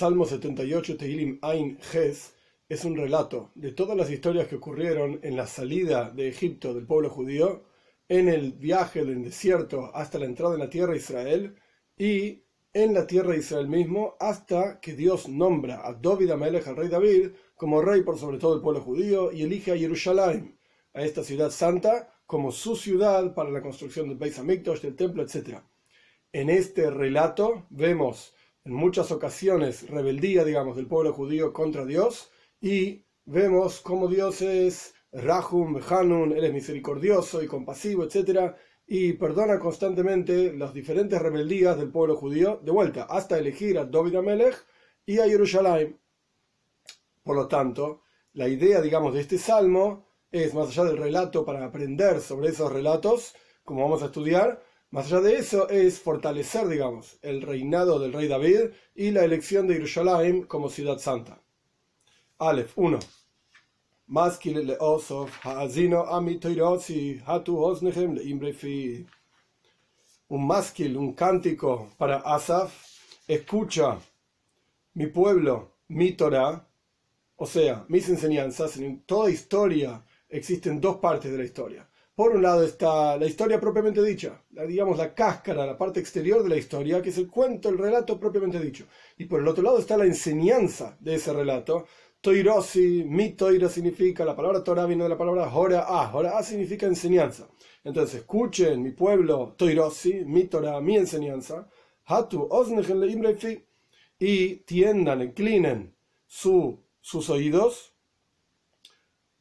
Salmo 78, Tehilim Ain Ges, es un relato de todas las historias que ocurrieron en la salida de Egipto del pueblo judío, en el viaje del desierto hasta la entrada en la tierra de Israel y en la tierra de Israel mismo hasta que Dios nombra a David Amelech, al rey David, como rey por sobre todo el pueblo judío y elige a Jerusalén, a esta ciudad santa, como su ciudad para la construcción del Beis Hamikdash, del templo, etc. En este relato vemos en muchas ocasiones rebeldía, digamos, del pueblo judío contra Dios y vemos cómo Dios es Rahum, Hanun, Él es misericordioso y compasivo, etc. Y perdona constantemente las diferentes rebeldías del pueblo judío, de vuelta, hasta elegir a David Amelech y a Jerusalén. Por lo tanto, la idea, digamos, de este salmo es, más allá del relato para aprender sobre esos relatos, como vamos a estudiar, más allá de eso es fortalecer, digamos, el reinado del rey David y la elección de Jerusalén como ciudad santa. Aleph 1. Un masquil, un cántico para Asaf, escucha mi pueblo, mi Torah, o sea, mis enseñanzas, en toda historia existen dos partes de la historia por un lado está la historia propiamente dicha, la, digamos la cáscara, la parte exterior de la historia, que es el cuento, el relato propiamente dicho. Y por el otro lado está la enseñanza de ese relato. Toirosi, mi toira significa, la palabra Torah viene de la palabra Hora A, Hora A significa enseñanza. Entonces, escuchen mi pueblo, Toirosi, mi Torah, mi enseñanza, Hatu y tiendan, inclinen su, sus oídos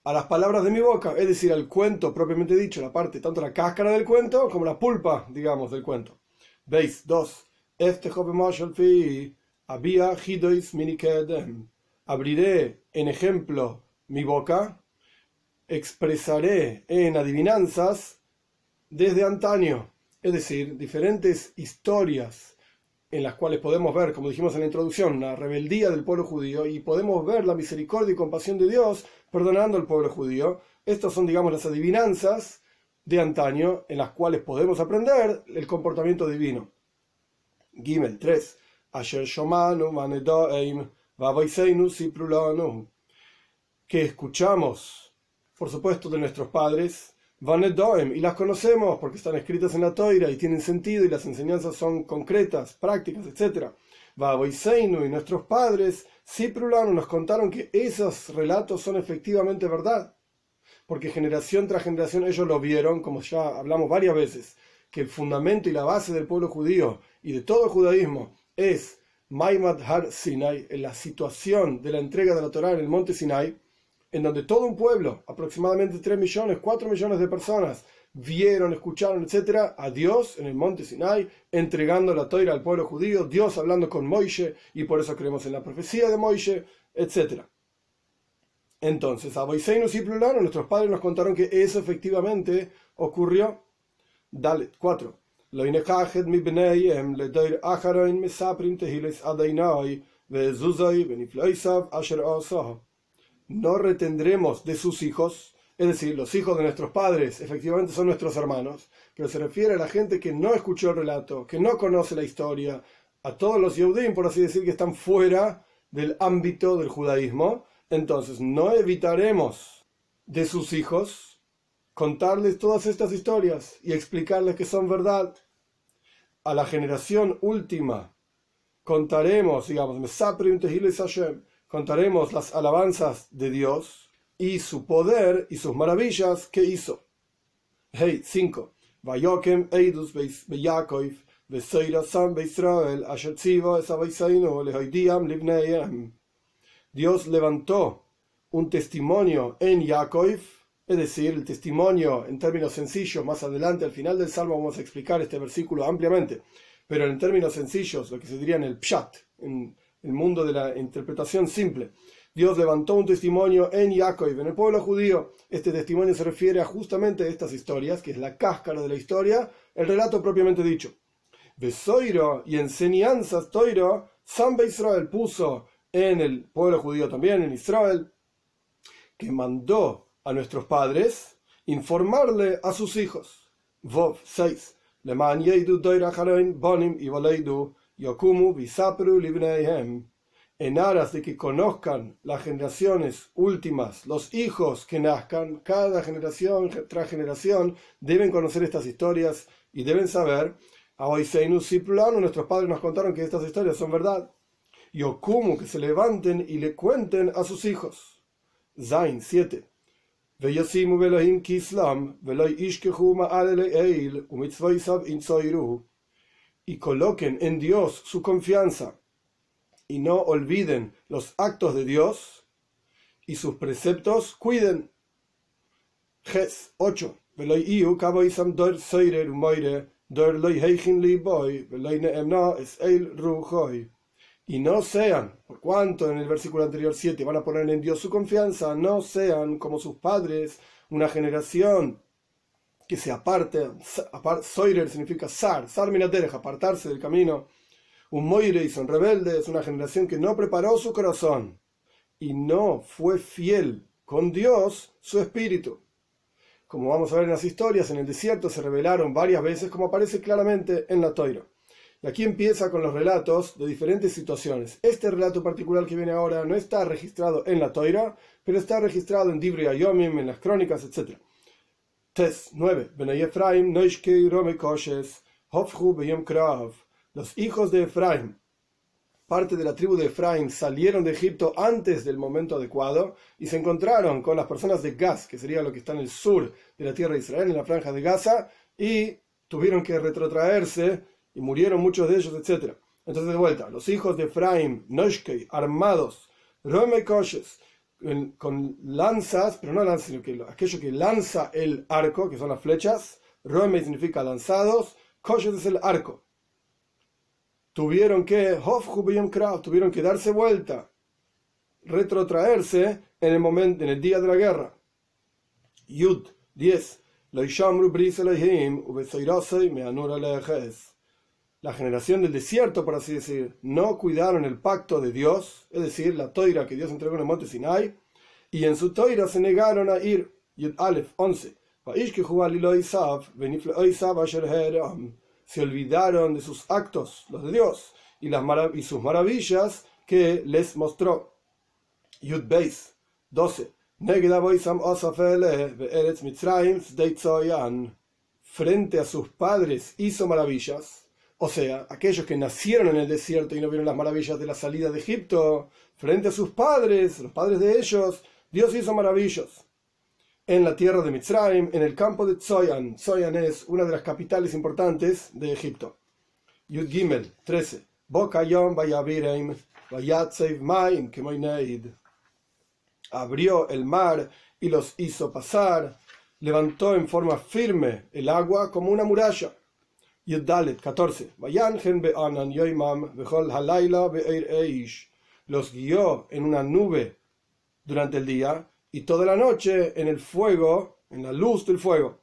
a las palabras de mi boca, es decir, al cuento propiamente dicho, la parte, tanto la cáscara del cuento como la pulpa, digamos, del cuento. Veis, dos. Este había Abriré en ejemplo mi boca, expresaré en adivinanzas desde antaño, es decir, diferentes historias en las cuales podemos ver, como dijimos en la introducción, la rebeldía del pueblo judío y podemos ver la misericordia y compasión de Dios perdonando al pueblo judío. Estas son, digamos, las adivinanzas de antaño en las cuales podemos aprender el comportamiento divino. Gimel 3. Que escuchamos, por supuesto, de nuestros padres y las conocemos porque están escritas en la toira y tienen sentido y las enseñanzas son concretas, prácticas, etc. Vaboiseinu y nuestros padres, Siprulano, nos contaron que esos relatos son efectivamente verdad, porque generación tras generación ellos lo vieron, como ya hablamos varias veces, que el fundamento y la base del pueblo judío y de todo el judaísmo es Maimad Har Sinai, en la situación de la entrega de la Torah en el monte Sinai, en donde todo un pueblo, aproximadamente 3 millones, 4 millones de personas, vieron, escucharon, etcétera, a Dios en el monte Sinai, entregando la toira al pueblo judío, Dios hablando con Moishe, y por eso creemos en la profecía de Moishe, etcétera. Entonces, a Boiseinus y Plurano, nuestros padres nos contaron que eso efectivamente ocurrió. Dale, 4. No retendremos de sus hijos es decir, los hijos de nuestros padres efectivamente son nuestros hermanos, pero se refiere a la gente que no escuchó el relato, que no conoce la historia, a todos los Yehudim, por así decir, que están fuera del ámbito del judaísmo. Entonces, no evitaremos de sus hijos contarles todas estas historias y explicarles que son verdad. A la generación última contaremos, digamos, contaremos las alabanzas de Dios y su poder y sus maravillas que hizo. Hey, 5. Vayokem Eidus Beyakov, Beisrael, Esabaisainu, Lehoidiam Livneem. Dios levantó un testimonio en Yaakov, es decir, el testimonio en términos sencillos, más adelante al final del Salmo vamos a explicar este versículo ampliamente, pero en términos sencillos, lo que se diría en el Pshat, en el mundo de la interpretación simple, Dios levantó un testimonio en Jacob, en el pueblo judío. Este testimonio se refiere a justamente estas historias, que es la cáscara de la historia, el relato propiamente dicho. Besoiro y enseñanzas Toiro, Samba Israel puso en el pueblo judío también, en Israel, que mandó a nuestros padres informarle a sus hijos. Vov 6. Bonim y Yokumu Bisapru Libneihem en aras de que conozcan las generaciones últimas, los hijos que nazcan, cada generación tras generación deben conocer estas historias y deben saber, a Plano, nuestros padres nos contaron que estas historias son verdad, y Okumu que se levanten y le cuenten a sus hijos. Zain 7. Y coloquen en Dios su confianza y no olviden los actos de Dios y sus preceptos cuiden. Ges 8. Y no sean, por cuanto en el versículo anterior 7 van a poner en Dios su confianza, no sean como sus padres, una generación que se aparte, soirer significa sar, sar minaterej, apartarse del camino, un moire y son rebeldes, una generación que no preparó su corazón y no fue fiel con Dios, su espíritu. Como vamos a ver en las historias, en el desierto se revelaron varias veces, como aparece claramente en la Toira. Y aquí empieza con los relatos de diferentes situaciones. Este relato particular que viene ahora no está registrado en la Toira, pero está registrado en Dibri Ayomim, en las crónicas, etc. Tes 9. Efraim, Rome Koshes, Hofhu Beyom Krav los hijos de Efraín, parte de la tribu de Efraín, salieron de Egipto antes del momento adecuado y se encontraron con las personas de Gaz, que sería lo que está en el sur de la tierra de Israel, en la franja de Gaza, y tuvieron que retrotraerse y murieron muchos de ellos, etc. Entonces, de vuelta, los hijos de Efraín, Noshkei, armados, Rome con lanzas, pero no lanzas, sino que aquello que lanza el arco, que son las flechas, Rome significa lanzados, Koshes es el arco tuvieron que, tuvieron que darse vuelta, retrotraerse en el momento, en el día de la guerra. Yud 10. La generación del desierto, por así decir, no cuidaron el pacto de Dios, es decir, la toira que Dios entregó en el monte Sinai, y en su toira se negaron a ir. Yud Aleph 11 se olvidaron de sus actos, los de Dios, y, las y sus maravillas que les mostró. Yud Beis 12. Frente a sus padres hizo maravillas, o sea, aquellos que nacieron en el desierto y no vieron las maravillas de la salida de Egipto, frente a sus padres, los padres de ellos, Dios hizo maravillas en la tierra de Mitzrayim, en el campo de Tzoyan. Tzoyan es una de las capitales importantes de Egipto. Yud Gimel 13. Abrió el mar y los hizo pasar. Levantó en forma firme el agua como una muralla. Yud Dalet 14. Los guió en una nube durante el día y toda la noche en el fuego, en la luz del fuego.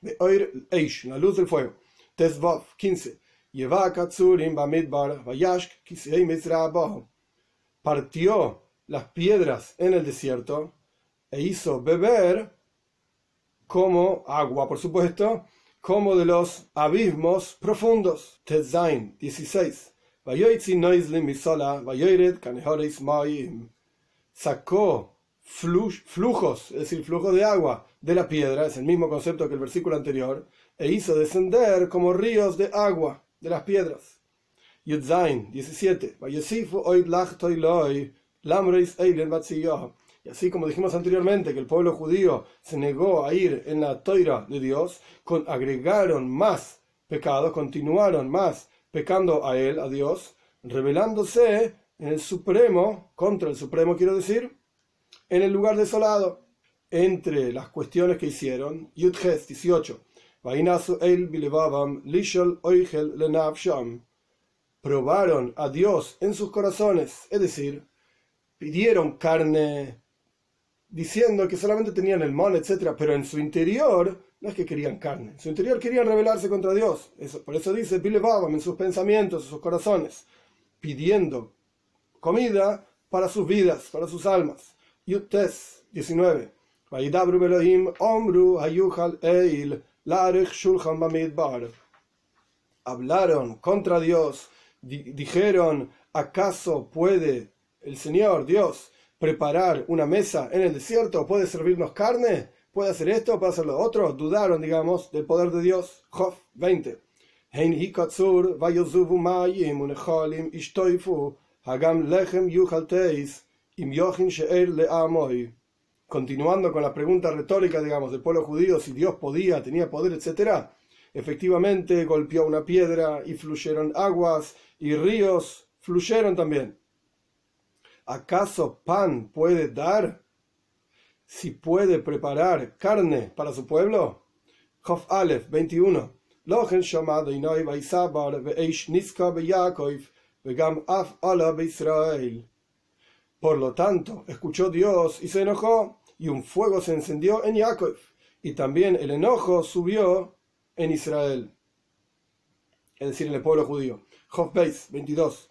En la luz del fuego. Tesvav 15. Partió las piedras en el desierto e hizo beber como agua, por supuesto, como de los abismos profundos. Tezain 16. Sacó flujos, es decir, flujo de agua de la piedra, es el mismo concepto que el versículo anterior, e hizo descender como ríos de agua de las piedras. Yudzain 17. Y así como dijimos anteriormente que el pueblo judío se negó a ir en la toira de Dios, con, agregaron más pecados, continuaron más pecando a él, a Dios, rebelándose en el Supremo, contra el Supremo quiero decir, en el lugar desolado. Entre las cuestiones que hicieron, Yudges 18, probaron a Dios en sus corazones, es decir, pidieron carne, diciendo que solamente tenían el mon, etc., pero en su interior no es que querían carne, en su interior querían rebelarse contra Dios. Por eso dice Bilebabam en sus pensamientos, en sus corazones, pidiendo comida para sus vidas, para sus almas. Yutes 19. Hablaron contra Dios, dijeron ¿Acaso puede el Señor, Dios, preparar una mesa en el desierto? ¿Puede servirnos carne? ¿Puede hacer esto? ¿Puede hacer lo otro? Dudaron, digamos, del poder de Dios. Job 20. Continuando con la pregunta retórica, digamos, del pueblo judío, si Dios podía, tenía poder, etc. Efectivamente, golpeó una piedra y fluyeron aguas y ríos fluyeron también. ¿Acaso pan puede dar? Si puede preparar carne para su pueblo. Jof Aleph 21. Por lo tanto, escuchó Dios y se enojó, y un fuego se encendió en Jacob, y también el enojo subió en Israel, es decir, en el pueblo judío. Job 22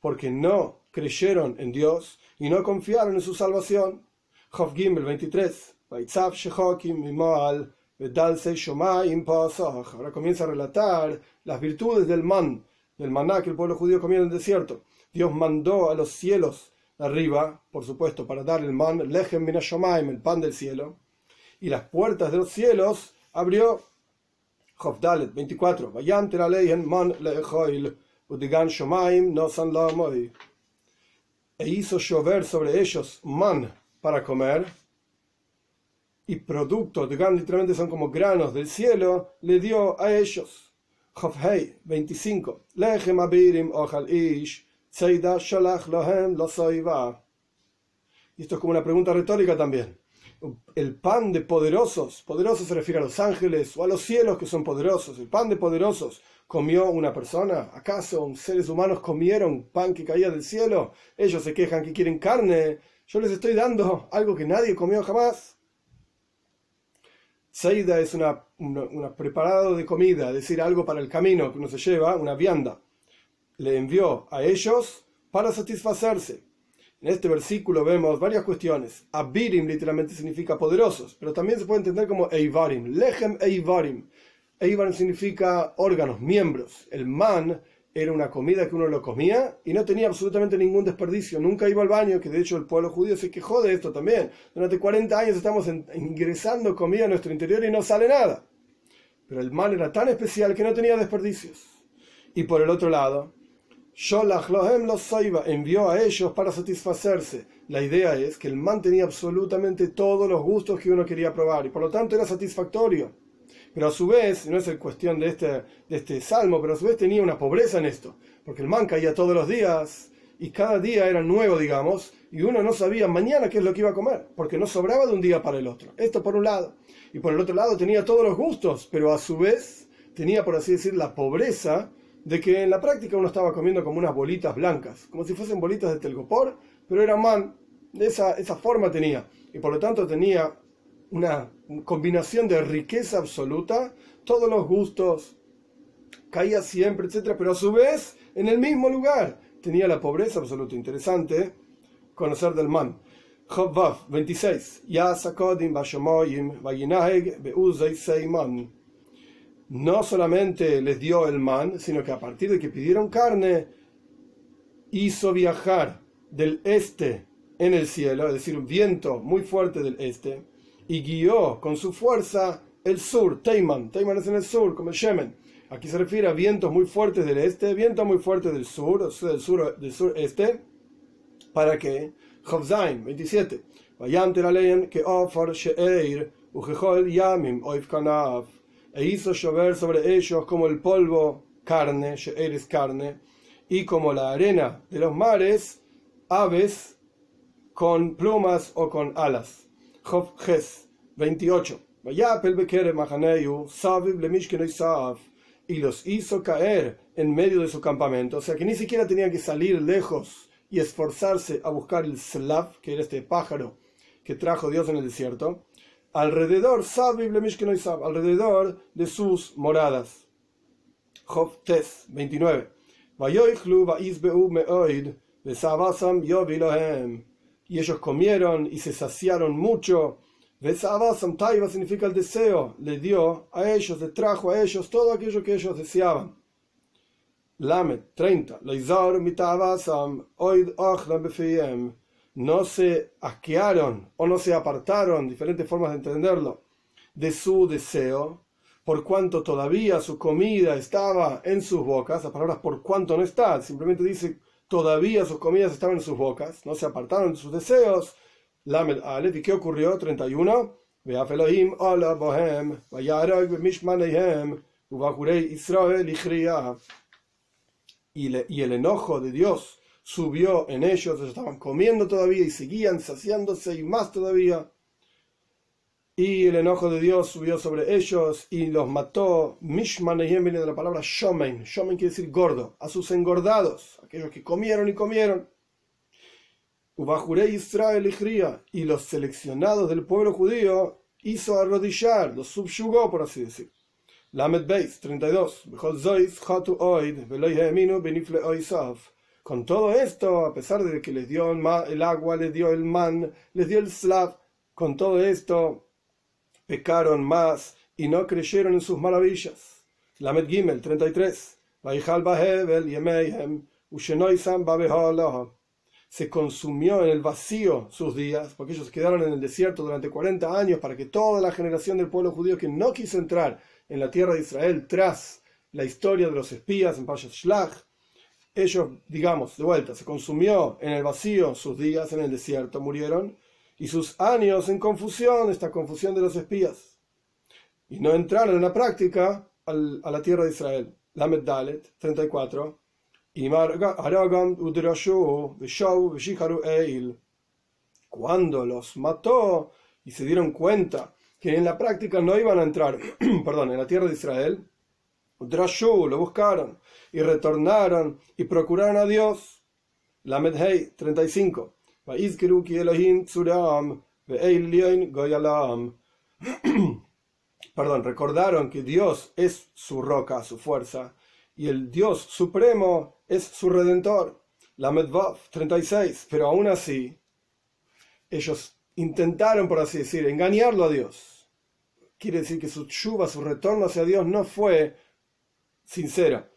porque no creyeron en Dios y no confiaron en su salvación. Job Gimel 23. Ahora comienza a relatar las virtudes del man, del maná que el pueblo judío comía en el desierto. Dios mandó a los cielos arriba, por supuesto, para dar el man, lechem el pan del cielo, y las puertas de los cielos abrió Dalet 24. man E hizo llover sobre ellos man para comer. Y productos, literalmente son como granos del cielo, le dio a ellos. Hei 25. Lechem abirim ochal ish. Tzeida shalach lohem lo Y esto es como una pregunta retórica también el pan de poderosos, poderosos se refiere a los ángeles o a los cielos que son poderosos, el pan de poderosos comió una persona, ¿acaso seres humanos comieron pan que caía del cielo? Ellos se quejan que quieren carne, yo les estoy dando algo que nadie comió jamás. Seida es una, una, preparado de comida, es decir, algo para el camino que uno se lleva, una vianda. Le envió a ellos para satisfacerse. En este versículo vemos varias cuestiones. Abirim literalmente significa poderosos, pero también se puede entender como Eivarim. Lechem Eivarim. Eivarim significa órganos, miembros. El man era una comida que uno lo comía y no tenía absolutamente ningún desperdicio. Nunca iba al baño, que de hecho el pueblo judío se quejó de esto también. Durante 40 años estamos ingresando comida a nuestro interior y no sale nada. Pero el man era tan especial que no tenía desperdicios. Y por el otro lado, Sholach Lohem los Soiba envió a ellos para satisfacerse. La idea es que el man tenía absolutamente todos los gustos que uno quería probar y por lo tanto era satisfactorio. Pero a su vez, no es cuestión de este, de este salmo, pero a su vez tenía una pobreza en esto, porque el man caía todos los días y cada día era nuevo, digamos, y uno no sabía mañana qué es lo que iba a comer, porque no sobraba de un día para el otro. Esto por un lado. Y por el otro lado tenía todos los gustos, pero a su vez tenía, por así decir, la pobreza de que en la práctica uno estaba comiendo como unas bolitas blancas, como si fuesen bolitas de telgopor, pero era man, esa, esa forma tenía, y por lo tanto tenía una combinación de riqueza absoluta, todos los gustos, caía siempre, etcétera, pero a su vez, en el mismo lugar, tenía la pobreza absoluta. Interesante conocer del man. Job 26. Ya sakodim bashomoyim vayinaheg beuzei seiman no solamente les dio el man, sino que a partir de que pidieron carne, hizo viajar del este en el cielo, es decir, un viento muy fuerte del este, y guió con su fuerza el sur, Teiman. Teiman es en el sur, como el Yemen. Aquí se refiere a vientos muy fuertes del este, vientos muy fuertes del sur, o sea, del sur, del sureste. ¿Para qué? Chovzain, 27. que ofar she'eir, yamim oif kanaf e hizo llover sobre ellos como el polvo, carne, eres carne, y como la arena de los mares, aves con plumas o con alas. Job 28. Y los hizo caer en medio de su campamento, o sea que ni siquiera tenían que salir lejos y esforzarse a buscar el slav, que era este pájaro que trajo Dios en el desierto, alrededor, alrededor de sus moradas. Job 29. Y ellos comieron y se saciaron mucho. Taiva significa el deseo. Le dio a ellos, le trajo a ellos todo aquello que ellos deseaban. Lamed 30. No se asquearon o no se apartaron, diferentes formas de entenderlo, de su deseo, por cuanto todavía su comida estaba en sus bocas. Las palabras por cuanto no está, simplemente dice todavía sus comidas estaban en sus bocas, no se apartaron de sus deseos. Lamed Aleph, ¿y qué ocurrió? 31. Israel y, el enojo de Dios subió en ellos, ellos estaban comiendo todavía y seguían saciándose y más todavía. Y el enojo de Dios subió sobre ellos y los mató. Mishmanehem viene de la palabra shomen. Shomen quiere decir gordo. A sus engordados, aquellos que comieron y comieron. Ubajure Israel y y los seleccionados del pueblo judío hizo arrodillar, los subyugó, por así decir. Lamed Beis 32. Con todo esto, a pesar de que les dio el agua, les dio el man, les dio el slav, con todo esto pecaron más y no creyeron en sus maravillas. Lamed Gimel 33. Se consumió en el vacío sus días, porque ellos quedaron en el desierto durante 40 años para que toda la generación del pueblo judío que no quiso entrar en la tierra de Israel tras la historia de los espías en Pashat Shlach, ellos, digamos, de vuelta, se consumió en el vacío sus días en el desierto, murieron, y sus años en confusión, esta confusión de los espías, y no entraron en la práctica a la tierra de Israel. Lamed Dalet, 34. Cuando los mató y se dieron cuenta que en la práctica no iban a entrar, perdón, en la tierra de Israel, Drashu lo buscaron y retornaron y procuraron a Dios. La Medhei 35. Perdón, recordaron que Dios es su roca, su fuerza, y el Dios supremo es su redentor. La Medvav 36. Pero aún así, ellos intentaron, por así decir, engañarlo a Dios quiere decir que su chuva, su retorno hacia Dios no fue sincera.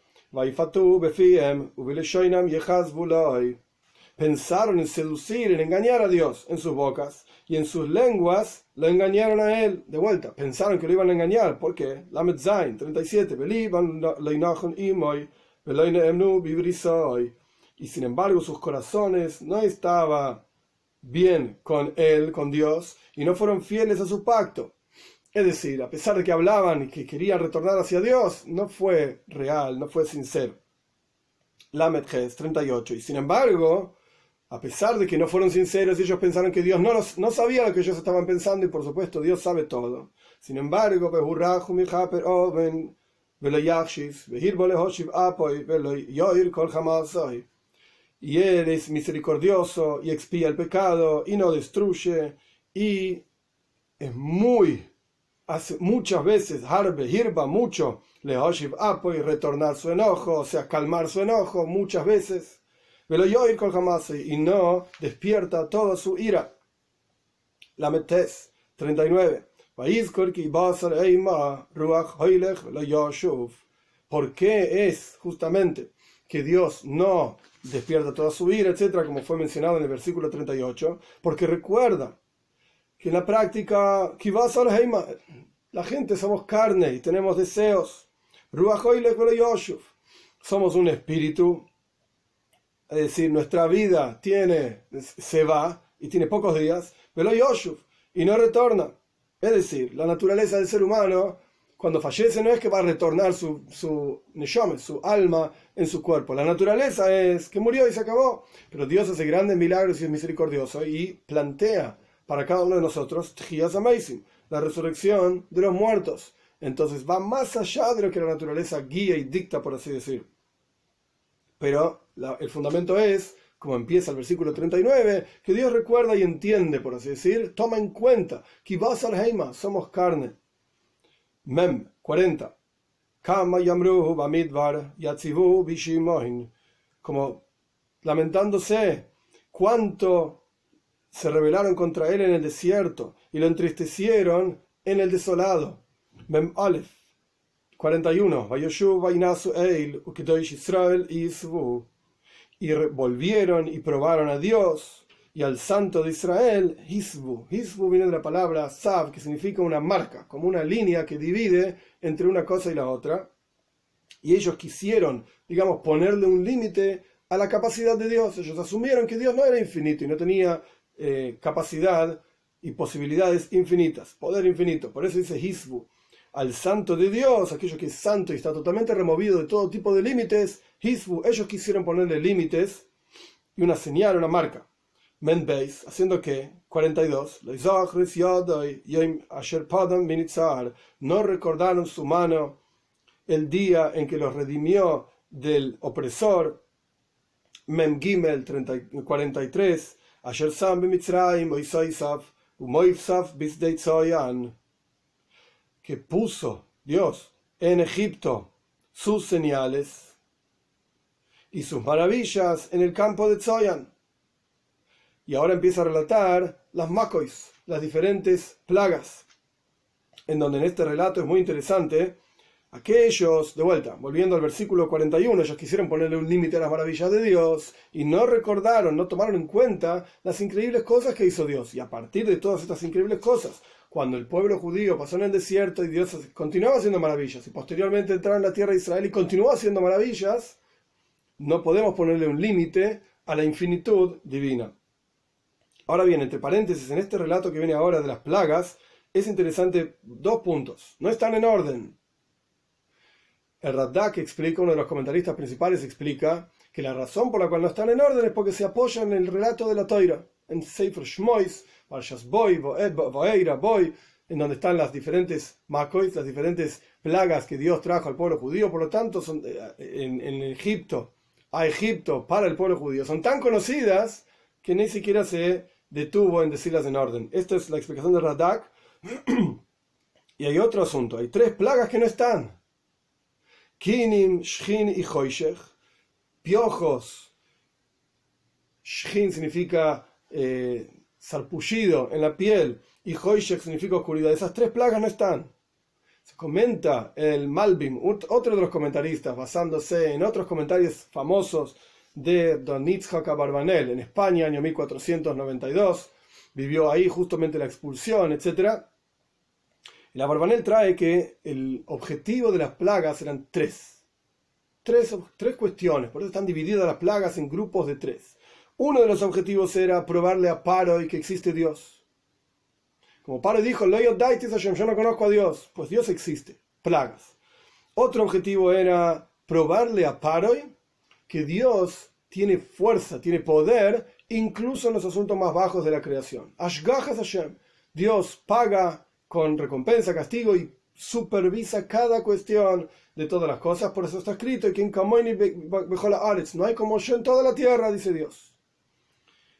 Pensaron en seducir, en engañar a Dios en sus bocas y en sus lenguas lo engañaron a él de vuelta. Pensaron que lo iban a engañar. ¿Por qué? La 37. Y sin embargo sus corazones no estaban bien con él, con Dios, y no fueron fieles a su pacto. Es decir, a pesar de que hablaban y que querían retornar hacia Dios, no fue real, no fue sincero. Lamed 38. Y sin embargo, a pesar de que no fueron sinceros, ellos pensaron que Dios no, no sabía lo que ellos estaban pensando y por supuesto Dios sabe todo. Sin embargo, y Él es misericordioso y expía el pecado y no destruye y es muy muchas veces, harbe, hirba, mucho, le apo y retornar su enojo, o sea, calmar su enojo muchas veces, pero yo ir con jamás y no despierta toda su ira. La metes 39. ¿Por qué es justamente que Dios no despierta toda su ira, etcétera, como fue mencionado en el versículo 38? Porque recuerda que en la práctica, la gente somos carne y tenemos deseos. Somos un espíritu, es decir, nuestra vida tiene, se va y tiene pocos días, pero y no retorna. Es decir, la naturaleza del ser humano, cuando fallece, no es que va a retornar su, su su alma en su cuerpo. La naturaleza es que murió y se acabó. Pero Dios hace grandes milagros y es misericordioso y plantea para cada uno de nosotros, la resurrección de los muertos. Entonces va más allá de lo que la naturaleza guía y dicta, por así decir. Pero el fundamento es, como empieza el versículo 39, que Dios recuerda y entiende, por así decir, toma en cuenta, vas al Heima, somos carne. Mem 40. Como lamentándose, cuánto se rebelaron contra él en el desierto y lo entristecieron en el desolado. Mem Aleph. 41. Vayoshu vainasu eil ukedosh Israel isvu. Y volvieron y probaron a Dios y al santo de Israel, Hisbu. Hisbu viene de la palabra Sav, que significa una marca, como una línea que divide entre una cosa y la otra. Y ellos quisieron, digamos, ponerle un límite a la capacidad de Dios. Ellos asumieron que Dios no era infinito y no tenía eh, capacidad y posibilidades infinitas, poder infinito. Por eso dice Hisbu. Al santo de Dios, aquello que es santo y está totalmente removido de todo tipo de límites, Hisbu, ellos quisieron ponerle límites y una señal, una marca. Menbeis, haciendo que, 42, no recordaron su mano el día en que los redimió del opresor, Mem Gimel 30 43, Que puso Dios en Egipto sus señales y sus maravillas en el campo de Tzoyan. Y ahora empieza a relatar las makois, las diferentes plagas, en donde en este relato es muy interesante, aquellos, de vuelta, volviendo al versículo 41, ellos quisieron ponerle un límite a las maravillas de Dios y no recordaron, no tomaron en cuenta las increíbles cosas que hizo Dios. Y a partir de todas estas increíbles cosas, cuando el pueblo judío pasó en el desierto y Dios continuaba haciendo maravillas, y posteriormente entraron en la tierra de Israel y continuó haciendo maravillas, no podemos ponerle un límite a la infinitud divina. Ahora bien, entre paréntesis, en este relato que viene ahora de las plagas, es interesante dos puntos. No están en orden. El Radak explica, uno de los comentaristas principales explica que la razón por la cual no están en orden es porque se apoyan en el relato de la Toira, en Sefer Shmois, Parshas Boy, Boeira, Boy, en donde están las diferentes makois, las diferentes plagas que Dios trajo al pueblo judío, por lo tanto, son, en, en Egipto, a Egipto para el pueblo judío, son tan conocidas que ni siquiera se detuvo en decirlas en orden. Esta es la explicación de Radak. y hay otro asunto, hay tres plagas que no están. Kinim, Shchin y Hoishech. Piojos. Shchin significa eh, sarpullido en la piel y Hoishech significa oscuridad. Esas tres plagas no están. Se comenta el Malbim, otro de los comentaristas, basándose en otros comentarios famosos de Don Itzhak Barbanel en España, año 1492. Vivió ahí justamente la expulsión, etc. Y la Barbanel trae que el objetivo de las plagas eran tres. Tres, tres cuestiones, por eso están divididas las plagas en grupos de tres. Uno de los objetivos era probarle a Paro y que existe Dios. Como Paro dijo, yo no conozco a Dios, pues Dios existe. Plagas. Otro objetivo era probarle a Paroi que Dios tiene fuerza, tiene poder, incluso en los asuntos más bajos de la creación. Ashgahas Hashem. Dios paga con recompensa, castigo y supervisa cada cuestión de todas las cosas. Por eso está escrito, no hay como yo en toda la tierra, dice Dios.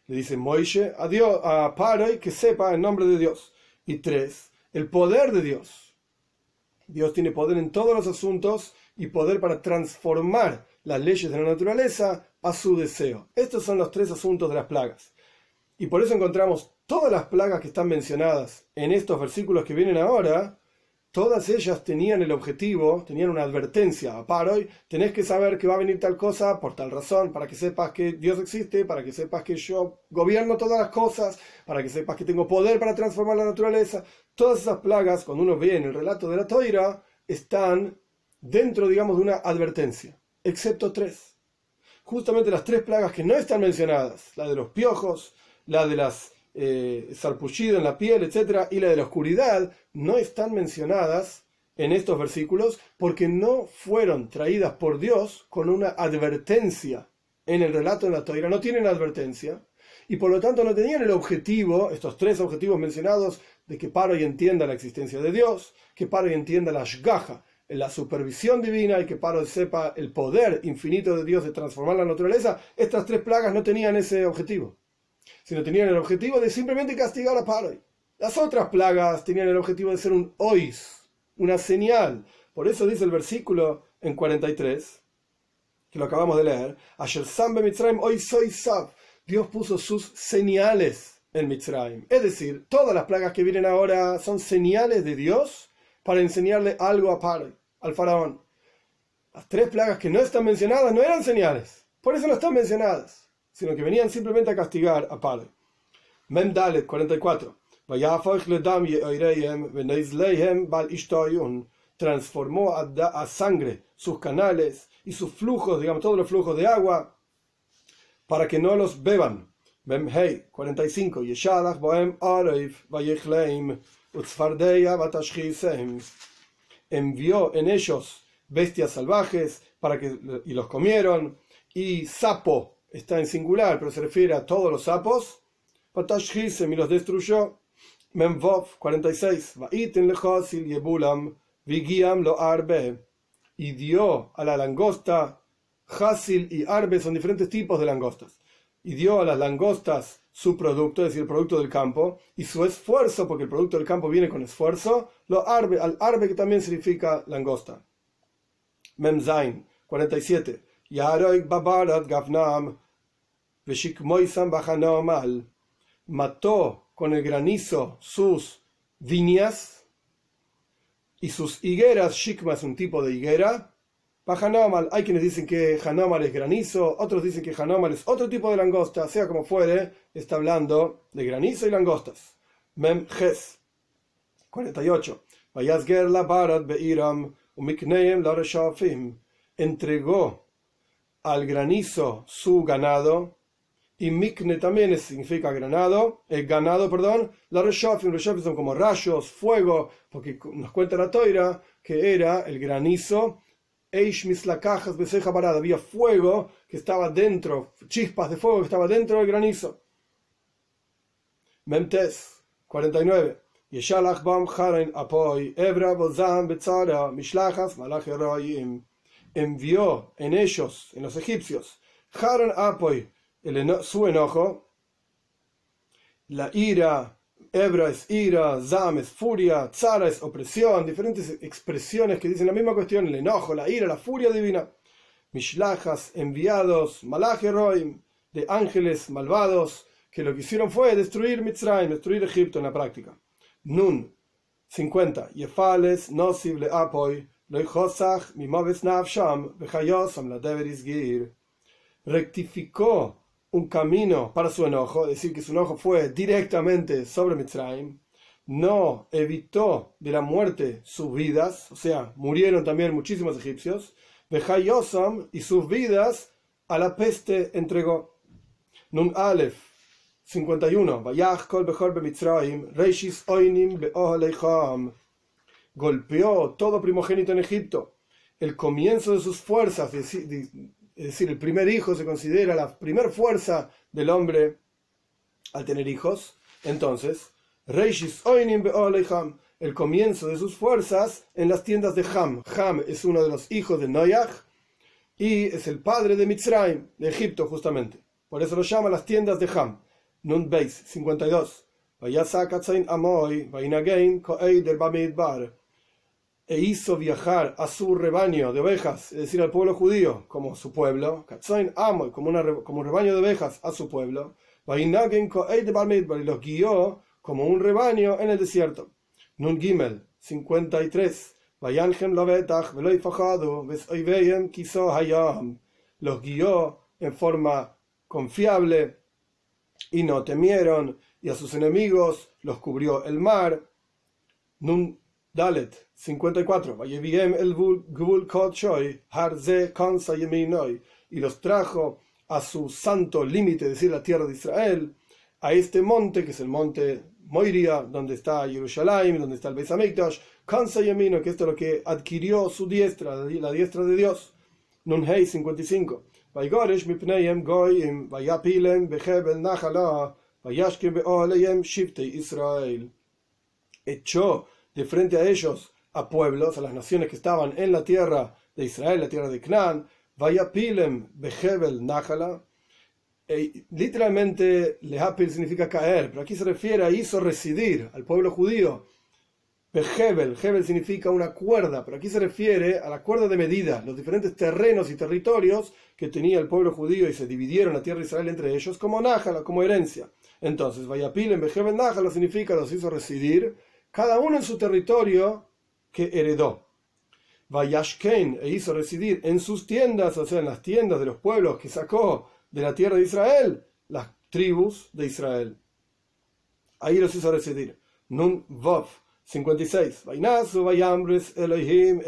Le dice Moishe a, Dios, a Paroi que sepa el nombre de Dios. Y tres, el poder de Dios. Dios tiene poder en todos los asuntos y poder para transformar las leyes de la naturaleza a su deseo. Estos son los tres asuntos de las plagas. Y por eso encontramos todas las plagas que están mencionadas en estos versículos que vienen ahora, todas ellas tenían el objetivo, tenían una advertencia a Paroi, tenés que saber que va a venir tal cosa por tal razón, para que sepas que Dios existe, para que sepas que yo gobierno todas las cosas, para que sepas que tengo poder para transformar la naturaleza. Todas esas plagas, cuando uno ve en el relato de la Toira, están dentro, digamos, de una advertencia, excepto tres. Justamente las tres plagas que no están mencionadas, la de los piojos, la de las eh, sarpullido en la piel, etc., y la de la oscuridad, no están mencionadas en estos versículos porque no fueron traídas por Dios con una advertencia en el relato de la Toira, no tienen advertencia, y por lo tanto no tenían el objetivo, estos tres objetivos mencionados, de que Paro y entienda la existencia de Dios, que Paro y entienda la Shgaja, la supervisión divina, y que Paro sepa el poder infinito de Dios de transformar la naturaleza, estas tres plagas no tenían ese objetivo sino tenían el objetivo de simplemente castigar a Paroi. Las otras plagas tenían el objetivo de ser un ois, una señal. Por eso dice el versículo en 43, que lo acabamos de leer, Dios puso sus señales en Mitzrayim. Es decir, todas las plagas que vienen ahora son señales de Dios para enseñarle algo a Paroi. al faraón. Las tres plagas que no están mencionadas no eran señales, por eso no están mencionadas, sino que venían simplemente a castigar a Pale. Memdalet 44. Transformó a, sangre sus canales y sus flujos, digamos, todos los flujos de agua, para que no los beban. Memhei 45. Boem Envió en ellos bestias salvajes para que, y los comieron. Y sapo está en singular, pero se refiere a todos los sapos. Batashhisem y los destruyó. Memvov 46. lo arbe. Y dio a la langosta. Hasil y arbe son diferentes tipos de langostas. Y dio a las langostas su producto, es decir, el producto del campo, y su esfuerzo, porque el producto del campo viene con esfuerzo, lo arbe, al arbe que también significa langosta. Memzain 47. Babarat Gavnam mató con el granizo sus viñas y sus higueras. Shikma es un tipo de higuera. Bahanomal, hay quienes dicen que Hanomal es granizo, otros dicen que Hanomal es otro tipo de langosta, sea como fuere, está hablando de granizo y langostas. Mem Ches 48. Vayazger la barat beiram umikneem la entregó al granizo su ganado y mikne también significa granado, el ganado, perdón, la reshofim, los son como rayos, fuego, porque nos cuenta la toira que era el granizo, eish mislakajas beseja parada, había fuego que estaba dentro, chispas de fuego que estaba dentro del granizo. Memtes 49. Yeshalach bam apoy, ebra bozam betzara, mishlachas malach envió en ellos, en los egipcios, Haran apoy, su enojo, la ira, Ebra es ira, Zam es furia, Tzara es opresión, diferentes expresiones que dicen la misma cuestión, el enojo, la ira, la furia divina. Mishlajas, enviados, Malajeroim, de ángeles malvados, que lo que hicieron fue destruir Mitzrayim, destruir Egipto en la práctica. Nun, 50. Yefales, Nosible Apoy, Rectificó un camino para su enojo, es decir, que su enojo fue directamente sobre Mitzrayim, no evitó de la muerte sus vidas, o sea, murieron también muchísimos egipcios, y sus vidas a la peste entregó. Nun Aleph 51. Golpeó todo primogénito en Egipto. El comienzo de sus fuerzas, es decir, el primer hijo se considera la primera fuerza del hombre al tener hijos. Entonces, el comienzo de sus fuerzas en las tiendas de Ham. Ham es uno de los hijos de Noach y es el padre de Mitzrayim, de Egipto justamente. Por eso lo llama las tiendas de Ham. Nun Beis 52. Amoy, e hizo viajar a su rebaño de ovejas, es decir, al pueblo judío, como su pueblo, como, una, como un rebaño de ovejas a su pueblo, y los guió como un rebaño en el desierto. Nun Gimel 53. Los guió en forma confiable y no temieron, y a sus enemigos los cubrió el mar. Nun Dalet 54. Y los trajo a su santo límite, es decir, la tierra de Israel, a este monte, que es el monte Moiria, donde está Jerusalén, donde está el Beis Hamikdash, Kansa Yemino, que esto es lo que adquirió su diestra, la diestra de Dios. Nunhei 55. Vaygoresh mipneyem goyim, vayapilem bechebel nachala, vayashkim beoleyem shivtei Israel. Echó de frente a ellos a pueblos, a las naciones que estaban en la tierra de Israel, la tierra de Canaán, vaya pilem behebel nachala. E, literalmente, lehapil significa caer, pero aquí se refiere a hizo residir al pueblo judío. Behebel, Hebel significa una cuerda, pero aquí se refiere a la cuerda de medida, los diferentes terrenos y territorios que tenía el pueblo judío y se dividieron la tierra de Israel entre ellos como nájala, como herencia. Entonces, vaya pilem behebel nájala significa los hizo residir cada uno en su territorio que heredó. Vayashken, e hizo residir en sus tiendas, o sea, en las tiendas de los pueblos que sacó de la tierra de Israel, las tribus de Israel. Ahí los hizo residir. Nun Vov, 56. Vainasu vayambres Elohim.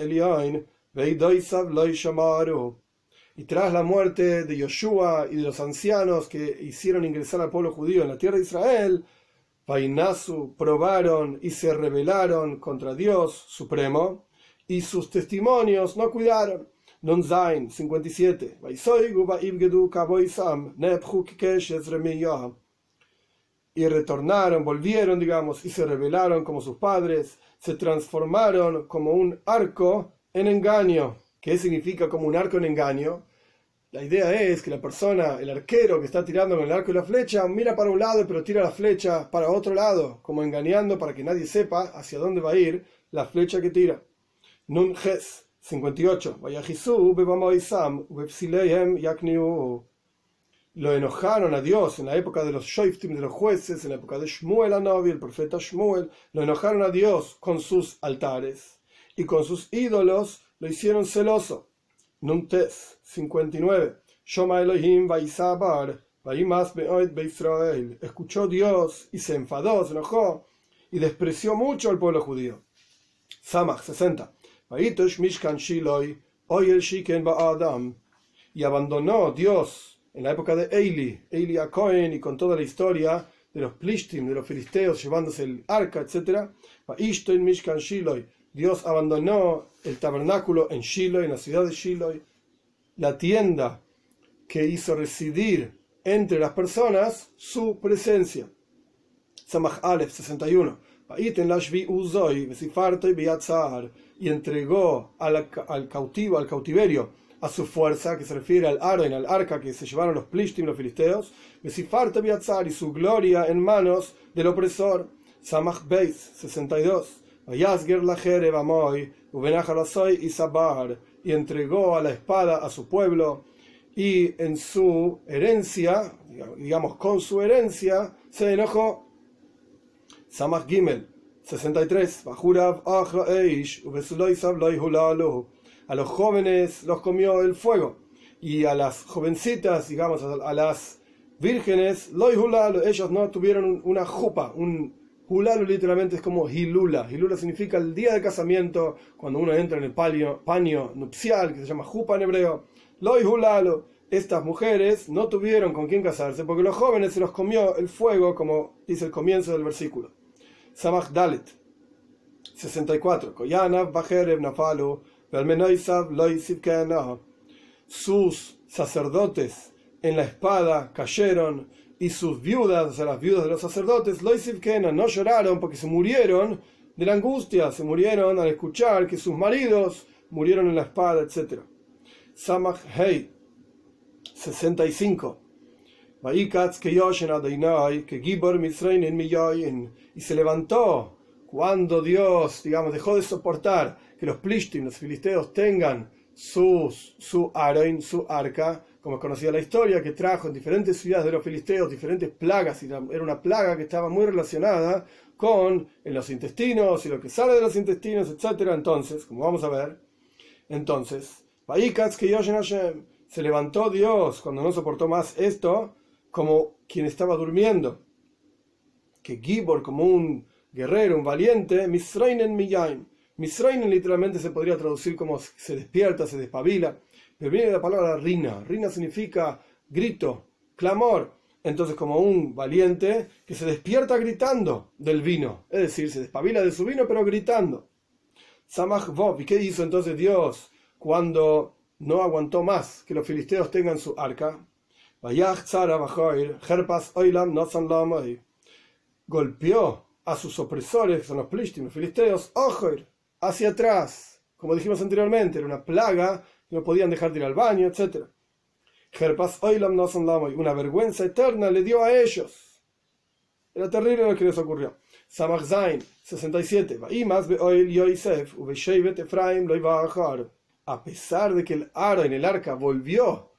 Y tras la muerte de Yoshua y de los ancianos que hicieron ingresar al pueblo judío en la tierra de Israel, Vainasu probaron y se rebelaron contra Dios Supremo, y sus testimonios no cuidaron. Non Zain 57. Y retornaron, volvieron, digamos, y se rebelaron como sus padres, se transformaron como un arco en engaño. ¿Qué significa como un arco en engaño? La idea es que la persona, el arquero que está tirando con el arco y la flecha, mira para un lado pero tira la flecha para otro lado, como engañando para que nadie sepa hacia dónde va a ir la flecha que tira. Nun Ges 58. Lo enojaron a Dios en la época de los Shoiftim, de los jueces, en la época de Shmuel Anovi, el profeta Shmuel. Lo enojaron a Dios con sus altares y con sus ídolos lo hicieron celoso. Nuntes 59. Shoma Elohim Vaisabar, Vaimas Beoid Israel. Escuchó Dios y se enfadó, se enojó y despreció mucho al pueblo judío. Samach 60. Y abandonó Dios en la época de Eli, Eli a Cohen y con toda la historia de los Plishtim, de los filisteos llevándose el arca, etc. Dios abandonó el tabernáculo en Shiloh, en la ciudad de Shiloh, la tienda que hizo residir entre las personas su presencia. Samach Aleph 61 y entregó al, cautivo, al cautiverio, a su fuerza, que se refiere al Aaron, al arca que se llevaron los Plishtim, los filisteos, y su gloria en manos del opresor. Samach Beis 62. Y entregó a la espada a su pueblo, y en su herencia, digamos con su herencia, se enojó. Samach Gimel 63. A los jóvenes los comió el fuego. Y a las jovencitas, digamos, a las vírgenes, ellos no tuvieron una jupa. Un hulalu literalmente es como hilula. Hilula significa el día de casamiento, cuando uno entra en el paño, paño nupcial, que se llama jupa en hebreo. Loy Estas mujeres no tuvieron con quién casarse porque los jóvenes se los comió el fuego, como dice el comienzo del versículo. Samach Dalet 64. Sus sacerdotes en la espada cayeron y sus viudas, o sea, las viudas de los sacerdotes, no lloraron porque se murieron de la angustia, se murieron al escuchar que sus maridos murieron en la espada, etc. Samach Hei 65 y se levantó cuando Dios, digamos, dejó de soportar que los plishtim, los filisteos, tengan sus, su Aroin, su arca, como es conocida la historia, que trajo en diferentes ciudades de los filisteos diferentes plagas, y era una plaga que estaba muy relacionada con los intestinos y lo que sale de los intestinos, etc. Entonces, como vamos a ver, entonces, se levantó Dios cuando no soportó más esto como quien estaba durmiendo, que Gibor, como un guerrero, un valiente, Misrainen Miyaim. Misrainen literalmente se podría traducir como se despierta, se despabila, pero viene la palabra rina. Rina significa grito, clamor. Entonces, como un valiente que se despierta gritando del vino, es decir, se despabila de su vino, pero gritando. Samach Vov, ¿y qué hizo entonces Dios cuando no aguantó más que los filisteos tengan su arca? Golpeó a sus opresores, que son los plishtim, los filisteos, hacia atrás. Como dijimos anteriormente, era una plaga no podían dejar de ir al baño, etc. Una vergüenza eterna le dio a ellos. Era terrible lo que les ocurrió. Samach Zain 67. A pesar de que el aro en el arca volvió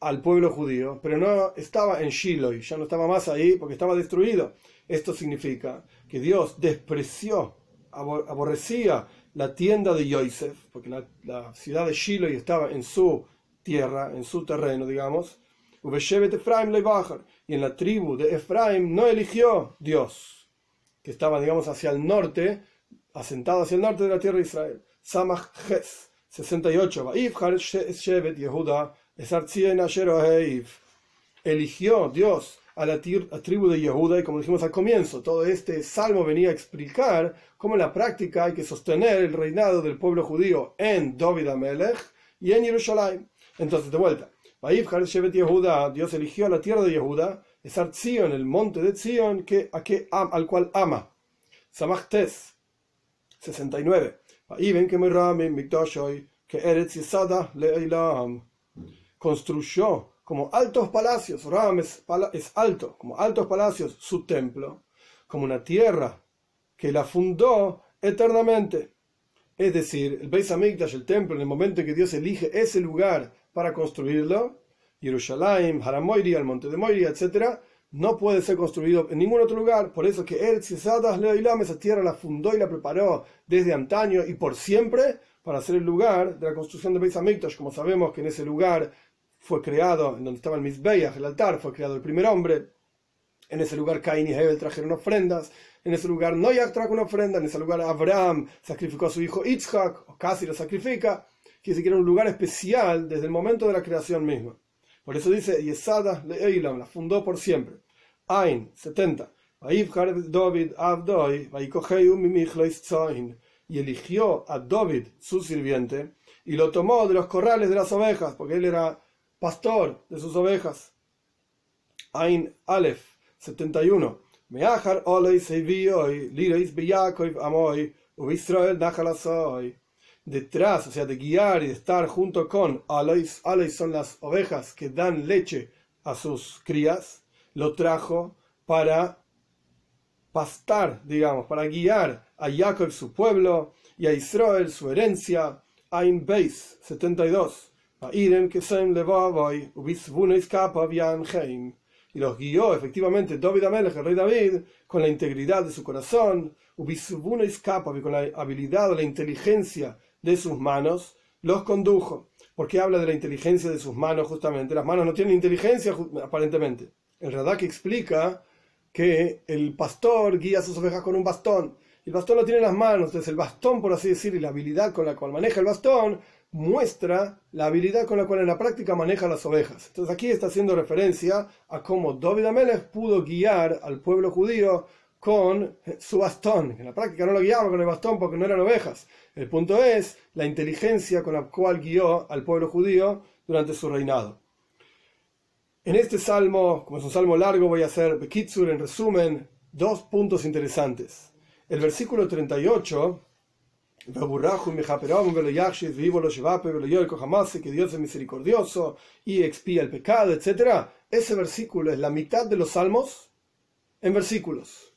al pueblo judío, pero no estaba en Shiloh, ya no estaba más ahí porque estaba destruido. Esto significa que Dios despreció aborrecía la tienda de Yosef, porque la, ciudad de Shiloh estaba en su tierra, en su terreno, digamos, y en la tribu de Efraim no eligió Dios, que estaba, digamos, hacia el norte, asentado hacia el norte de la tierra de Israel. Samach Ches, 68. Yehuda eligió Dios a la tribu de Yehuda y como dijimos al comienzo, todo este salmo venía a explicar cómo en la práctica hay que sostener el reinado del pueblo judío en David Amelech y en Jerusalén. Entonces, de vuelta, Dios eligió a la tierra de Yehuda, es en el monte de Zion, que, a que, al cual ama. Samachtes, 69. que Eretz construyó como altos palacios, Ram es, alto, como altos palacios, su templo, como una tierra que la fundó eternamente. Es decir, el Beis Hamikdash, el templo, en el momento en que Dios elige ese lugar para construirlo, Jerusalén, Haramoiri, el monte de Moiri, etc., no puede ser construido en ningún otro lugar. Por eso que Eretz Leoilam, esa tierra la fundó y la preparó desde antaño y por siempre para ser el lugar de la construcción de Beis Hamikdash. Como sabemos que en ese lugar fue creado, en donde estaba el Mizbeach, el altar, fue creado el primer hombre. En ese lugar Cain y Hebel trajeron ofrendas. En ese lugar Noach trajo una ofrenda. En ese lugar Abraham sacrificó a su hijo Yitzhak, o casi lo sacrifica. Que era un lugar especial desde el momento de la creación misma. Por eso dice, Yesada Eilam, la fundó por siempre. Ain, 70. Y eligió a David, su sirviente, y lo tomó de los corrales de las ovejas, porque él era pastor de sus ovejas. Ain Aleph 71. Meachar Detrás, o sea, de guiar y de estar junto con Alois, Alois son las ovejas que dan leche a sus crías, lo trajo para pastar, digamos, para guiar a Jacob su pueblo y a Israel su herencia. Ain Beis 72 y los guió efectivamente David Amelech, el rey David, con la integridad de su corazón, y con la habilidad o la inteligencia de sus manos, los condujo. porque habla de la inteligencia de sus manos justamente? Las manos no tienen inteligencia aparentemente. El Radak explica que el pastor guía a sus ovejas con un bastón. El bastón no tiene las manos, entonces el bastón, por así decir, y la habilidad con la cual maneja el bastón muestra la habilidad con la cual en la práctica maneja las ovejas. Entonces aquí está haciendo referencia a cómo David Amelech pudo guiar al pueblo judío con su bastón. En la práctica no lo guiaba con el bastón porque no eran ovejas. El punto es la inteligencia con la cual guió al pueblo judío durante su reinado. En este salmo, como es un salmo largo, voy a hacer Bekitsur en resumen dos puntos interesantes. El versículo 38 que Dios es misericordioso y expía el pecado, etc. Ese versículo es la mitad de los salmos en versículos.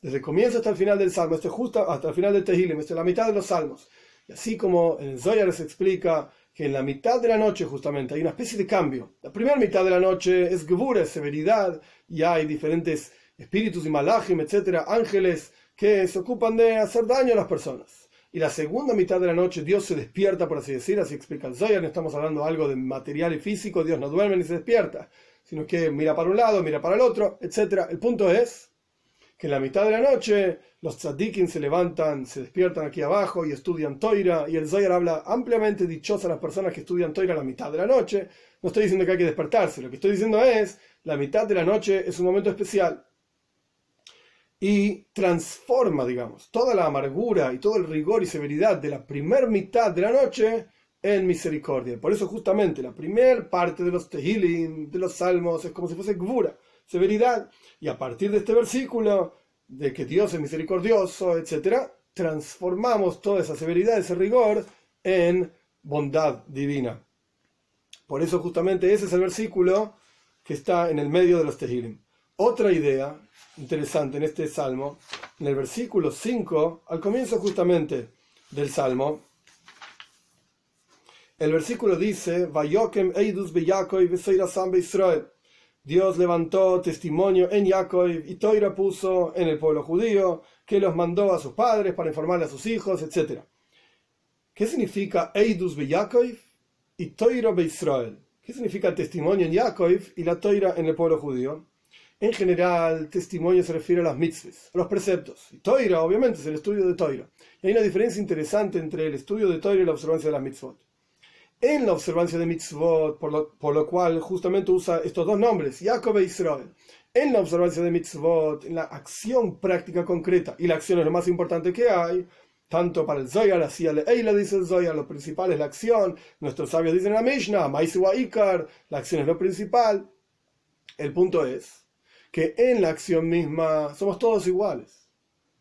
Desde el comienzo hasta el final del salmo, este justo hasta el final del Tehilim, es la mitad de los salmos. Y así como en el Zoyar se explica que en la mitad de la noche justamente hay una especie de cambio. La primera mitad de la noche es Gebura, severidad, y hay diferentes espíritus y malachim, etc., ángeles que se ocupan de hacer daño a las personas y la segunda mitad de la noche Dios se despierta, por así decir, así explica el Zoyar, no estamos hablando algo de material y físico, Dios no duerme ni se despierta, sino que mira para un lado, mira para el otro, etc. El punto es que en la mitad de la noche los tzadikim se levantan, se despiertan aquí abajo y estudian Toira, y el Zoyar habla ampliamente dichosa a las personas que estudian Toira la mitad de la noche. No estoy diciendo que hay que despertarse, lo que estoy diciendo es, la mitad de la noche es un momento especial y transforma, digamos, toda la amargura y todo el rigor y severidad de la primera mitad de la noche en misericordia. Por eso justamente la primera parte de los Tehilim, de los Salmos, es como si fuese Gvura, severidad. Y a partir de este versículo, de que Dios es misericordioso, etc., transformamos toda esa severidad, ese rigor, en bondad divina. Por eso justamente ese es el versículo que está en el medio de los Tehilim. Otra idea interesante en este salmo, en el versículo 5, al comienzo justamente del salmo, el versículo dice, Dios levantó testimonio en Jacob y Toira puso en el pueblo judío, que los mandó a sus padres para informarle a sus hijos, etc. ¿Qué significa Eidus be Yaakov y Toira Israel? ¿Qué significa el testimonio en Yaakov y la Toira en el pueblo judío? En general, testimonio se refiere a las mitzvahs, a los preceptos. Y Toira, obviamente, es el estudio de Toira. Y hay una diferencia interesante entre el estudio de Toira y la observancia de las mitzvot. En la observancia de mitzvot, por lo, por lo cual justamente usa estos dos nombres, Jacob e Israel. En la observancia de mitzvot, en la acción práctica concreta, y la acción es lo más importante que hay, tanto para el Zoyar, así la Eila dice el Zoyar, lo principal es la acción, nuestros sabios dicen en la Mishnah, Maisiwa Ikar, la acción es lo principal. El punto es que en la acción misma somos todos iguales.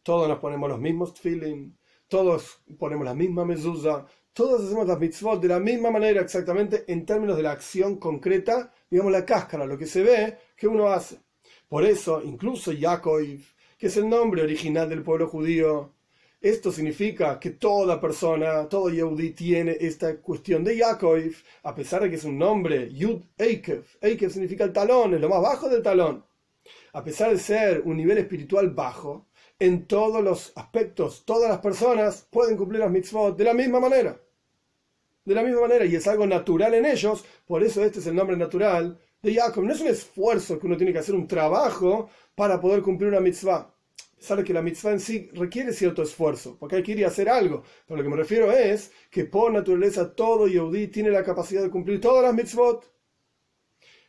Todos nos ponemos los mismos feeling, todos ponemos la misma mezuzá, todos hacemos las mitzvot de la misma manera exactamente en términos de la acción concreta, digamos la cáscara, lo que se ve que uno hace. Por eso, incluso Yaakov, que es el nombre original del pueblo judío, esto significa que toda persona, todo Yehudi tiene esta cuestión de Yaakov, a pesar de que es un nombre, Yud Eikev. Eikev significa el talón, es lo más bajo del talón a pesar de ser un nivel espiritual bajo, en todos los aspectos, todas las personas pueden cumplir las mitzvot de la misma manera. De la misma manera, y es algo natural en ellos, por eso este es el nombre natural de Jacob. No es un esfuerzo que uno tiene que hacer, un trabajo para poder cumplir una mitzvah. Sabe que la mitzvah en sí requiere cierto esfuerzo, porque hay que ir y hacer algo. Pero lo que me refiero es que por naturaleza todo Yehudi tiene la capacidad de cumplir todas las mitzvot.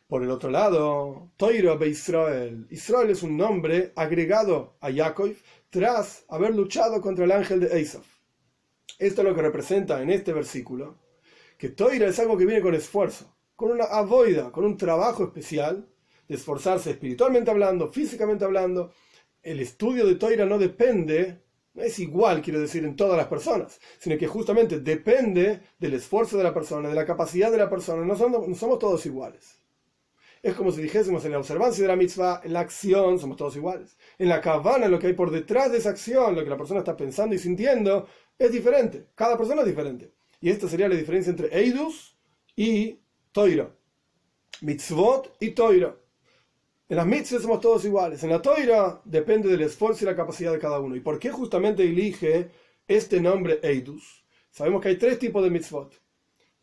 Por el otro lado, Toiro be Israel. Israel es un nombre agregado a Yaakov tras haber luchado contra el ángel de Esav. Esto es lo que representa en este versículo, que Toira es algo que viene con esfuerzo, con una avoida, con un trabajo especial de esforzarse espiritualmente hablando, físicamente hablando. El estudio de Toira no depende, no es igual, quiero decir, en todas las personas, sino que justamente depende del esfuerzo de la persona, de la capacidad de la persona. No somos todos iguales. Es como si dijésemos en la observancia de la mitzvah, en la acción somos todos iguales. En la cabana, lo que hay por detrás de esa acción, lo que la persona está pensando y sintiendo, es diferente. Cada persona es diferente. Y esta sería la diferencia entre Eidus y Toira. Mitzvot y Toira. En las mitzvahs somos todos iguales. En la Toira depende del esfuerzo y la capacidad de cada uno. ¿Y por qué justamente elige este nombre Eidus? Sabemos que hay tres tipos de mitzvot.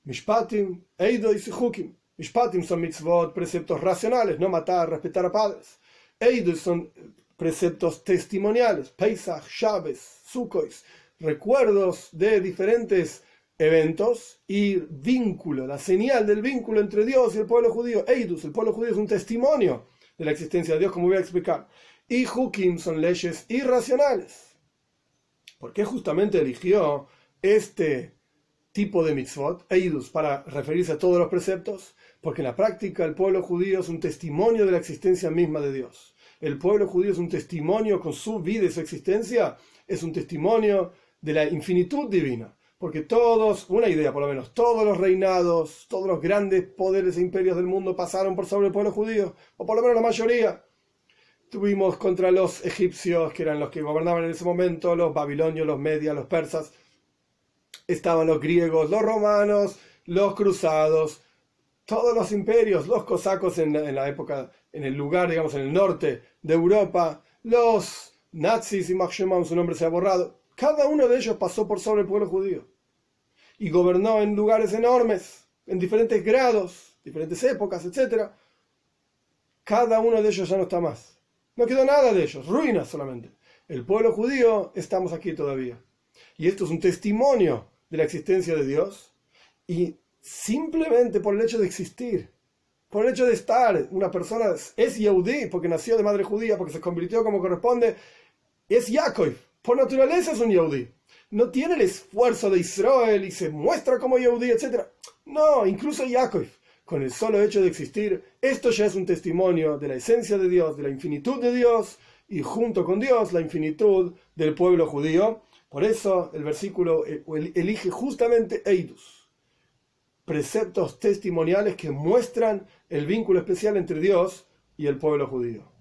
Mishpatim, Eido y Sichukim. Mishpatim son mitzvot, preceptos racionales, no matar, respetar a padres. Eidus son preceptos testimoniales, Pesach, Shabbos, Sukkot, recuerdos de diferentes eventos y vínculo, la señal del vínculo entre Dios y el pueblo judío. Eidus, el pueblo judío es un testimonio de la existencia de Dios, como voy a explicar. Y Hukim son leyes irracionales. ¿Por qué justamente eligió este tipo de mitzvot, Eidus, para referirse a todos los preceptos? Porque en la práctica el pueblo judío es un testimonio de la existencia misma de Dios. El pueblo judío es un testimonio con su vida y su existencia, es un testimonio de la infinitud divina. Porque todos, una idea por lo menos, todos los reinados, todos los grandes poderes e imperios del mundo pasaron por sobre el pueblo judío, o por lo menos la mayoría. Tuvimos contra los egipcios, que eran los que gobernaban en ese momento, los babilonios, los medias, los persas. Estaban los griegos, los romanos, los cruzados, todos los imperios, los cosacos en, la época, en el lugar, digamos, en el norte de Europa, los nazis y Maximum, su nombre se ha borrado, cada uno de ellos pasó por sobre el pueblo judío y gobernó en lugares enormes, en diferentes grados, diferentes épocas, etc. Cada uno de ellos ya no está más. No quedó nada de ellos, ruinas solamente. El pueblo judío estamos aquí todavía. Y esto es un testimonio de la existencia de Dios y simplemente por el hecho de existir, por el hecho de estar, una persona es Yehudi porque nació de madre judía, porque se convirtió como corresponde, es Yaakov, por naturaleza es un Yehudi. No tiene el esfuerzo de Israel y se muestra como Yehudi, etc. No, incluso Yaakov, con el solo hecho de existir, esto ya es un testimonio de la esencia de Dios, de la infinitud de Dios y junto con Dios la infinitud del pueblo judío. Por eso el versículo eh, elige justamente Eidus preceptos testimoniales que muestran el vínculo especial entre Dios y el pueblo judío.